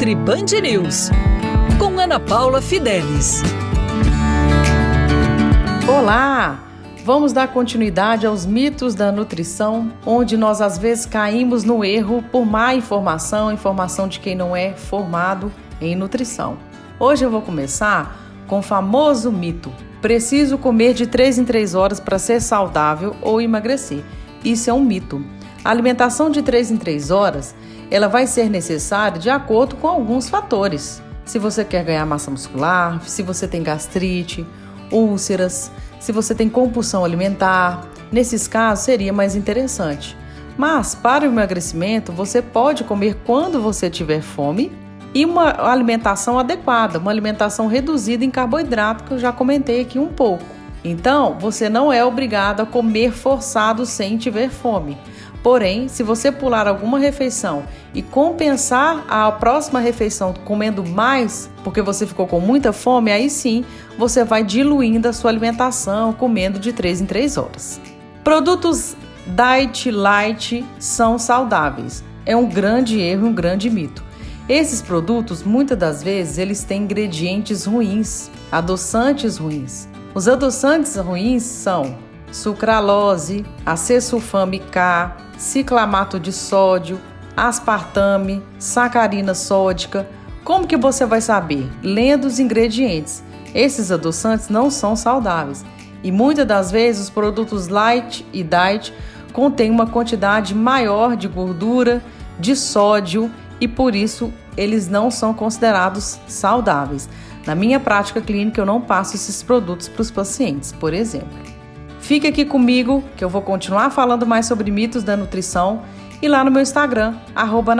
Nutri Band News, com Ana Paula Fidelis. Olá! Vamos dar continuidade aos mitos da nutrição, onde nós às vezes caímos no erro por má informação, informação de quem não é formado em nutrição. Hoje eu vou começar com o famoso mito: preciso comer de 3 em 3 horas para ser saudável ou emagrecer. Isso é um mito. A alimentação de 3 em 3 horas ela vai ser necessária de acordo com alguns fatores. Se você quer ganhar massa muscular, se você tem gastrite, úlceras, se você tem compulsão alimentar, nesses casos seria mais interessante. Mas para o emagrecimento, você pode comer quando você tiver fome e uma alimentação adequada, uma alimentação reduzida em carboidrato, que eu já comentei aqui um pouco. Então, você não é obrigado a comer forçado sem tiver fome. Porém, se você pular alguma refeição e compensar a próxima refeição comendo mais, porque você ficou com muita fome, aí sim você vai diluindo a sua alimentação, comendo de 3 em 3 horas. Produtos diet light são saudáveis. É um grande erro, um grande mito. Esses produtos, muitas das vezes, eles têm ingredientes ruins, adoçantes ruins. Os adoçantes ruins são sucralose, acesulfame K, ciclamato de sódio, aspartame, sacarina sódica. Como que você vai saber? Lendo os ingredientes. Esses adoçantes não são saudáveis e muitas das vezes os produtos light e diet contêm uma quantidade maior de gordura, de sódio e por isso eles não são considerados saudáveis. Na minha prática clínica, eu não passo esses produtos para os pacientes, por exemplo. Fique aqui comigo que eu vou continuar falando mais sobre mitos da nutrição e lá no meu Instagram, arroba